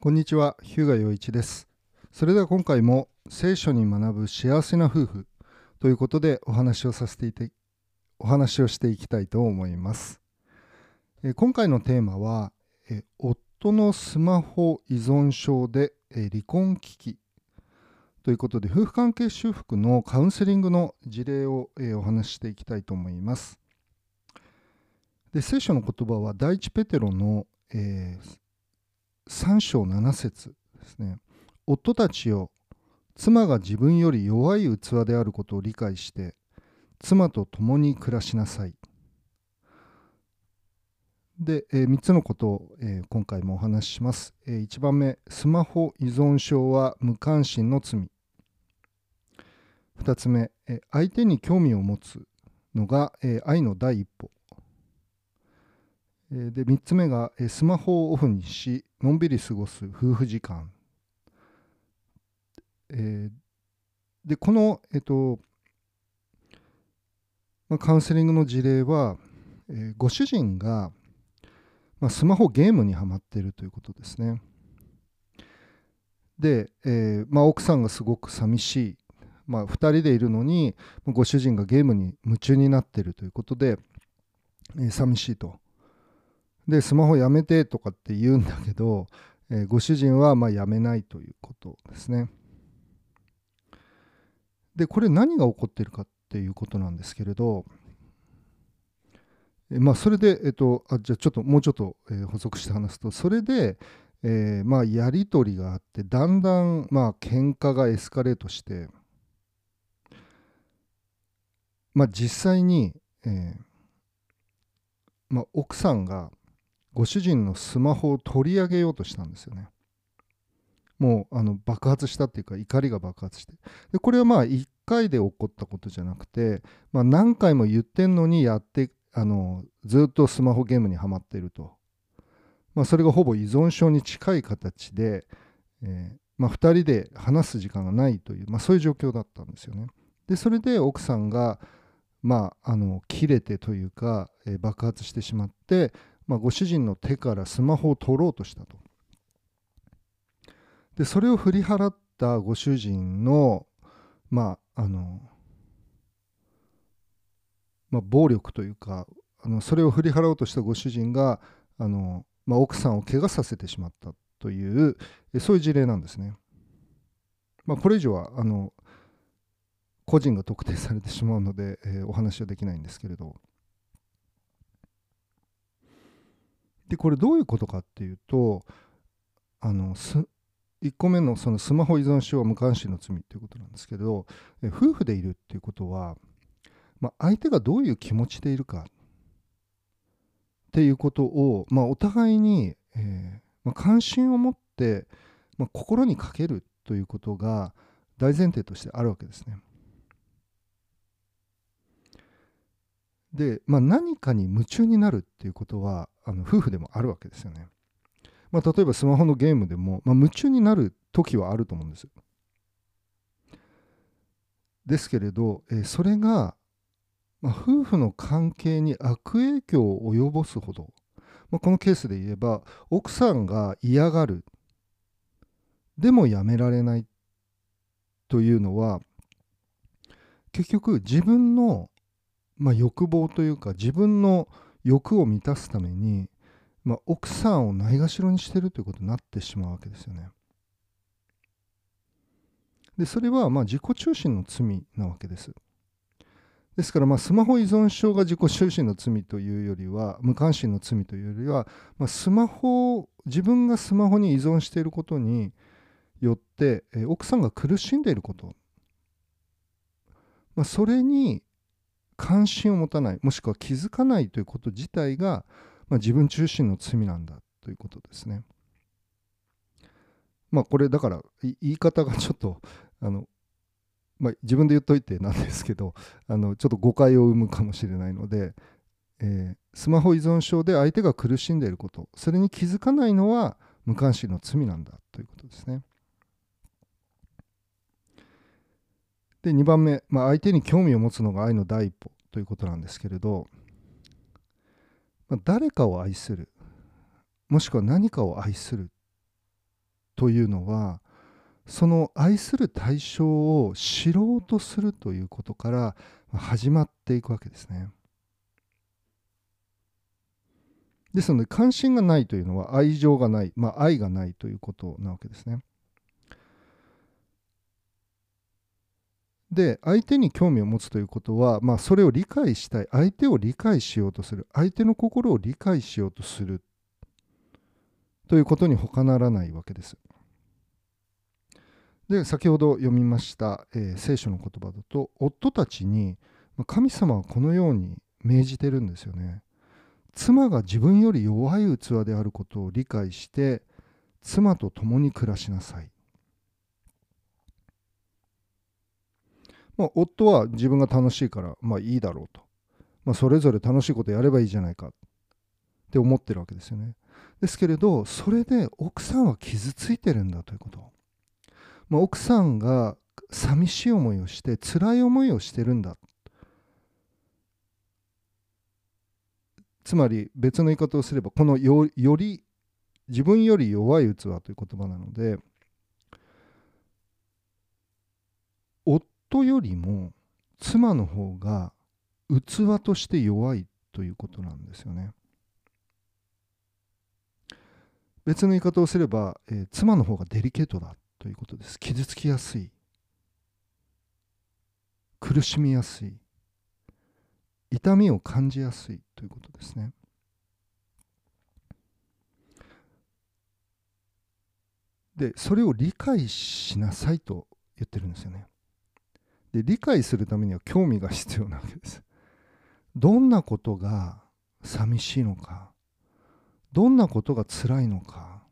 こんにちは、日向洋一です。それでは今回も聖書に学ぶ幸せな夫婦ということでお話をさせていて、お話をしていきたいと思います。え今回のテーマは、え夫のスマホ依存症で、え離婚危機ということで、夫婦関係修復のカウンセリングの事例を、えお話ししていきたいと思います。で聖書の言葉は第一ペテロの、えー3章7節ですね。夫たちよ、妻が自分より弱い器であることを理解して、妻と共に暮らしなさい。で、え3つのことを、えー今回もお話しします。え1番目、スマホ依存症は無関心の罪。2つ目、え相手に興味を持つのが、え愛の第一歩。で3つ目がスマホをオフにしのんびり過ごす夫婦時間、えーでこの、えっとまあ、カウンセリングの事例は、えーご主人が、まあ、スマホゲームにはまっているということですね。で、えーまあ、奥さんがすごく寂しい、まあ、2人でいるのにご主人がゲームに夢中になっているということで、えー寂しいと。でスマホやめてとかって言うんだけど、えーご主人はまあやめないということですね。でこれ何が起こってるかっていうことなんですけれど、えーまあ、それで、えっと、あじゃあちょっともうちょっと、え補足して話すとそれで、えまあ、やり取りがあってだんだんまあ喧嘩がエスカレートして、まあ、実際に、えまあ、奥さんがご主人のスマホを取り上げようとしたんですよね。もうあの爆発したっていうか怒りが爆発してでこれはまあ1回で起こったことじゃなくて、まあ、何回も言ってんのにやってあのずっとスマホゲームにはまっていると、まあ、それがほぼ依存症に近い形で、えーまあ、2人で話す時間がないという、まあ、そういう状況だったんですよね。でそれで奥さんがまあ、あの切れてというか、えー爆発してしまって、まあ、ご主人の手からスマホを取ろうとしたと。でそれを振り払ったご主人の,、まああのまあ、暴力というかあのそれを振り払おうとしたご主人があの、まあ、奥さんを怪我させてしまったというそういう事例なんですね。まあ、これ以上はあの個人が特定されてしまうので、えーお話はできないんですけれどでこれどういうことかっていうとあのす1個目のそのスマホ依存症無関心の罪っていうことなんですけど、夫婦でいるっていうことは、まあ、相手がどういう気持ちでいるかっていうことを、まあ、お互いに、えーまあ、関心を持って、まあ、心にかけるということが大前提としてあるわけですね。で、まあ、何かに夢中になるっていうことはあの夫婦でもあるわけですよね。まあ、例えばスマホのゲームでも、まあ、夢中になる時はあると思うんです。ですけれど、えーそれが、まあ、夫婦の関係に悪影響を及ぼすほど、まあ、このケースで言えば奥さんが嫌がるでもやめられないというのは結局自分のまあ、欲望というか自分の欲を満たすために、まあ、奥さんをないがしろにしてるということになってしまうわけですよね。でそれはまあ自己中心の罪なわけです。ですからまあスマホ依存症が自己中心の罪というよりは無関心の罪というよりは、まあ、スマホを自分がスマホに依存していることによってえー奥さんが苦しんでいること、まあ、それに関心を持たないもしくは気づかないということ自体が、まあ、自分中心の罪なんだということですね。まあこれだから言い方がちょっとあの、まあ、自分で言っといてなんですけどあのちょっと誤解を生むかもしれないので、えースマホ依存症で相手が苦しんでいることそれに気づかないのは無関心の罪なんだということですね。で2番目、まあ、相手に興味を持つのが愛の第一歩ということなんですけれど、まあ誰かを愛するもしくは何かを愛するというのはその愛する対象を知ろうとするということから始まっていくわけですね。ですので関心がないというのは愛情がない、まあ、愛がないということなわけですね。で相手に興味を持つということは、まあ、それを理解したい相手を理解しようとする相手の心を理解しようとするということに他ならないわけです。で先ほど読みました、えー、聖書の言葉だと夫たちに神様はこのように命じてるんですよね。妻が自分より弱い器であることを理解して妻と共に暮らしなさい。まあ、夫は自分が楽しいからまあいいだろうと、まあ、それぞれ楽しいことやればいいじゃないかって思ってるわけですよね。ですけれどそれで奥さんは傷ついてるんだということ。まあ、奥さんが寂しい思いをして辛い思いをしてるんだつまり別の言い方をすればこのより自分より弱い器という言葉なので夫よりも妻の方が器として弱いということなんですよね。別の言い方をすれば、えー、妻の方がデリケートだということです。傷つきやすい。苦しみやすい。痛みを感じやすいということですね。で、それを理解しなさいと言ってるんですよね。で、理解するためには興味が必要なわけです。どんなことが寂しいのか、どんなことが辛いのか、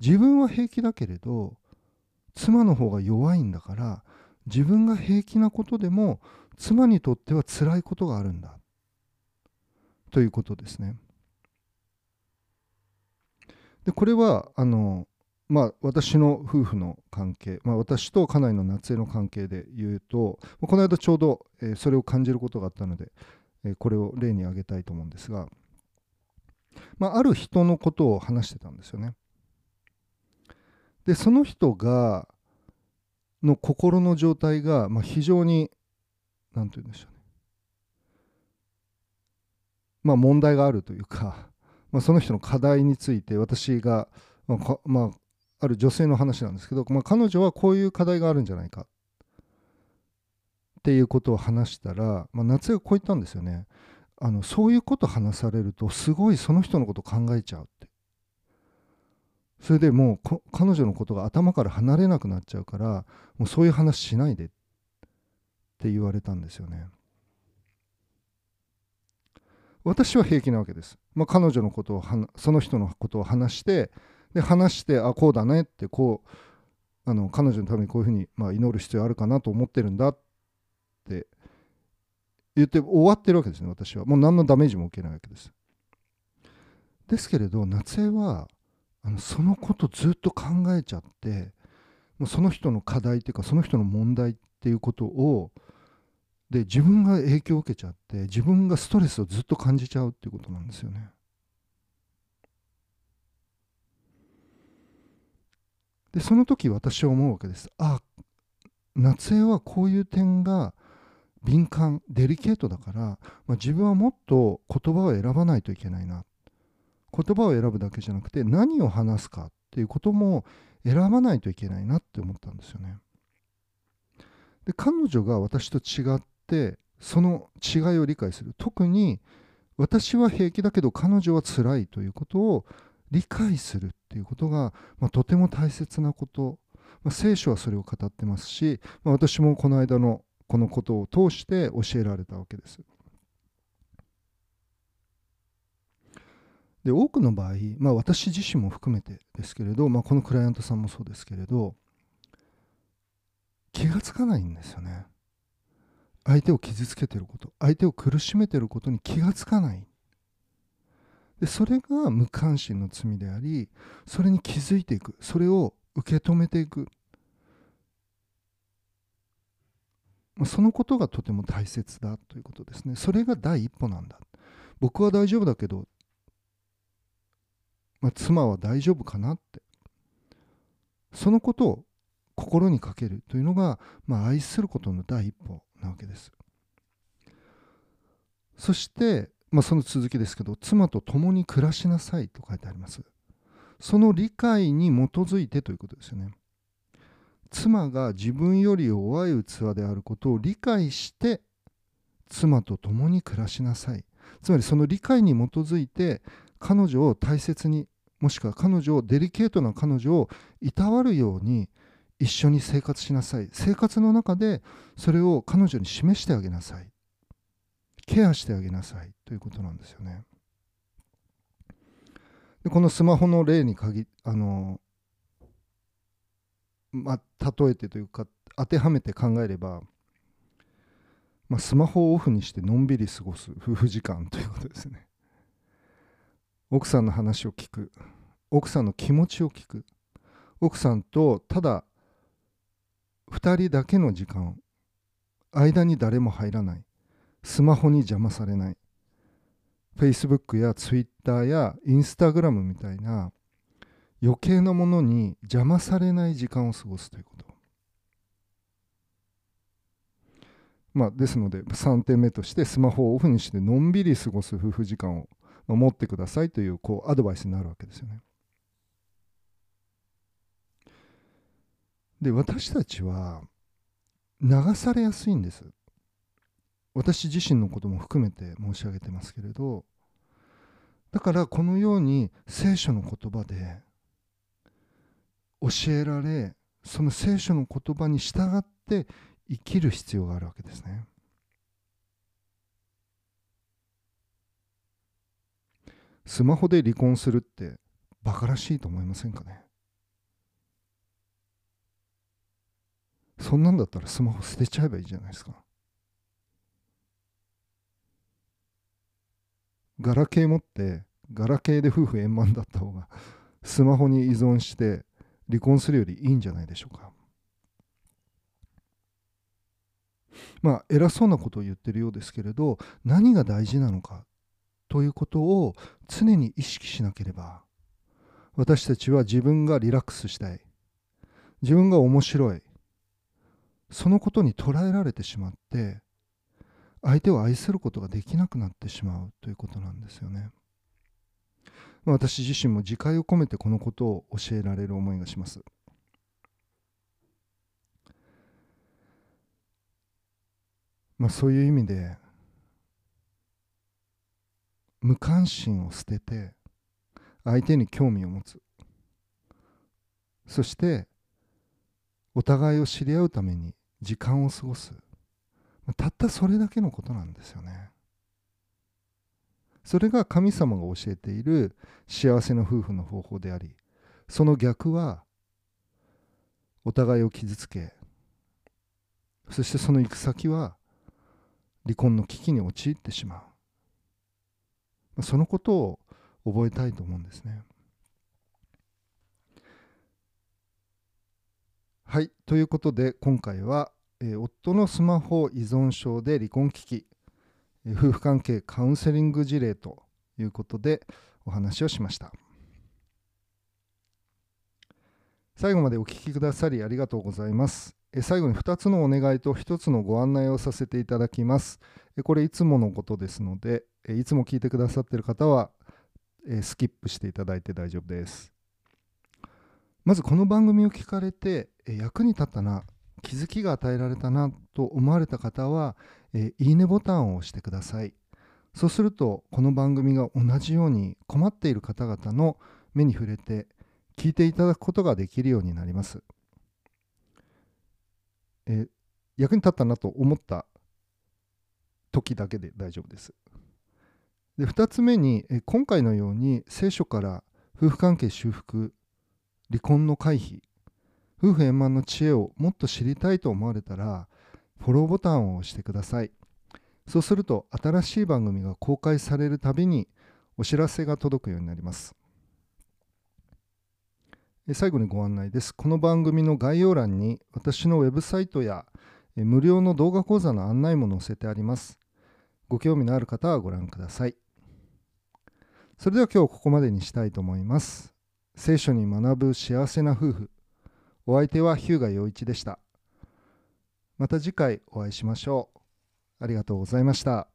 自分は平気だけれど、妻の方が弱いんだから、自分が平気なことでも妻にとっては辛いことがあるんだということですね。でこれはあの、まあ、私の夫婦の関係、まあ、私と家内の夏江の関係で言うとこの間ちょうど、えー、それを感じることがあったので、えー、これを例に挙げたいと思うんですが、まあ、ある人のことを話してたんですよね。でその人がの心の状態が、まあ、非常に何て言うんでしょうねまあ問題があるというか、まあ、その人の課題について私が、まあ、まあ、ある女性の話なんですけど、まあ、彼女はこういう課題があるんじゃないかっていうことを話したら、まあ、夏江がこう言ったんですよねあのそういうこと話されるとすごいその人のこと考えちゃうってそれでもう彼女のことが頭から離れなくなっちゃうからもうそういう話しないでって言われたんですよね。私は平気なわけです。まあ、彼女のことをその人のことを話してで話してあこうだねってこうあの彼女のためにこういうふうに、まあ、祈る必要あるかなと思ってるんだって言って終わってるわけですね私はもう何のダメージも受けないわけです。ですけれど夏江はあのそのことずっと考えちゃってもうその人の課題っていうかその人の問題っていうことをで自分が影響を受けちゃって自分がストレスをずっと感じちゃうっていうことなんですよね。でその時私は思うわけです。あ夏江はこういう点が敏感デリケートだから、まあ、自分はもっと言葉を選ばないといけないな言葉を選ぶだけじゃなくて何を話すかっていうことも選ばないといけないなって思ったんですよね。で彼女が私と違ってその違いを理解する特に私は平気だけど彼女は辛いということを理解するっていうことが、まあ、とても大切なこと、まあ、聖書はそれを語ってますし、まあ、私もこの間のこのことを通して教えられたわけです。で多くの場合、まあ、私自身も含めてですけれど、まあ、このクライアントさんもそうですけれど気がつかないんですよね。相手を傷つけてること相手を苦しめてることに気がつかないでそれが無関心の罪でありそれに気づいていく。それを受け止めていく。そのことがとても大切だということですね。それが第一歩なんだ。僕は大丈夫だけど、まあ、妻は大丈夫かなって。そのことを心にかけるというのが、まあ、愛することの第一歩なわけです。そして、まあ、その続きですけど妻と共に暮らしなさいと書いてあります。その理解に基づいてということですよね。妻が自分より弱い器であることを理解して妻と共に暮らしなさい。つまりその理解に基づいて彼女を大切にもしくは彼女をデリケートな彼女をいたわるように一緒に生活しなさい。生活の中でそれを彼女に示してあげなさい。ケアしてあげなさいということなんですよね。でこのスマホの例に限あのまあ、例えてというか当てはめて考えれば、まあ、スマホをオフにしてのんびり過ごす夫婦時間ということですね。奥さんの話を聞く奥さんの気持ちを聞く奥さんとただ2人だけの時間間に誰も入らない。スマホに邪魔されない Facebook や Twitter や Instagram みたいな余計なものに邪魔されない時間を過ごすということ。まあ、ですので3点目としてスマホをオフにしてのんびり過ごす夫婦時間を持ってくださいというこうアドバイスになるわけですよね。で私たちは流されやすいんです。私自身のことも含めて申し上げてますけれどだからこのように聖書の言葉で教えられその聖書の言葉に従って生きる必要があるわけですね。スマホで離婚するってバカらしいと思いませんかね？そんなんだったらスマホ捨てちゃえばいいじゃないですか。ガラケー持ってガラケーで夫婦円満だった方がスマホに依存して離婚するよりいいんじゃないでしょうか。まあ偉そうなことを言ってるようですけれど何が大事なのかということを常に意識しなければ私たちは自分がリラックスしたい自分が面白いそのことに捉えられてしまって相手を愛することができなくなってしまうということなんですよね。私自身も自戒を込めてこのことを教えられる思いがします。まあ、そういう意味で無関心を捨てて相手に興味を持つそしてお互いを知り合うために時間を過ごすたったそれだけのことなんですよね。それが神様が教えている幸せな夫婦の方法でありその逆はお互いを傷つけそしてその行く先は離婚の危機に陥ってしまうそのことを覚えたいと思うんですね。はいということで今回は、えー、夫のスマホ依存症で離婚危機夫婦関係カウンセリング事例ということでお話をしました。最後までお聞きくださりありがとうございます。最後に2つのお願いと1つのご案内をさせていただきます。これいつものことですのでいつも聞いてくださっている方はスキップしていただいて大丈夫です。まずこの番組を聞かれて役に立ったな。気づきが与えられたなと思われた方は、えー、いいねボタンを押してください。そうすると、この番組が同じように困っている方々の目に触れて聞いていただくことができるようになります。え、役に立ったなと思った時だけで大丈夫です。で2つ目に、え今回のように聖書から夫婦関係修復離婚の回避夫婦円満の知恵をもっと知りたいと思われたらフォローボタンを押してください。そうすると新しい番組が公開されるたびにお知らせが届くようになります。最後にご案内です。この番組の概要欄に私のウェブサイトや無料の動画講座の案内も載せてあります。ご興味のある方はご覧ください。それでは今日ここまでにしたいと思います。聖書に学ぶ幸せな夫婦。お相手は日向陽一でした。また次回お会いしましょう。ありがとうございました。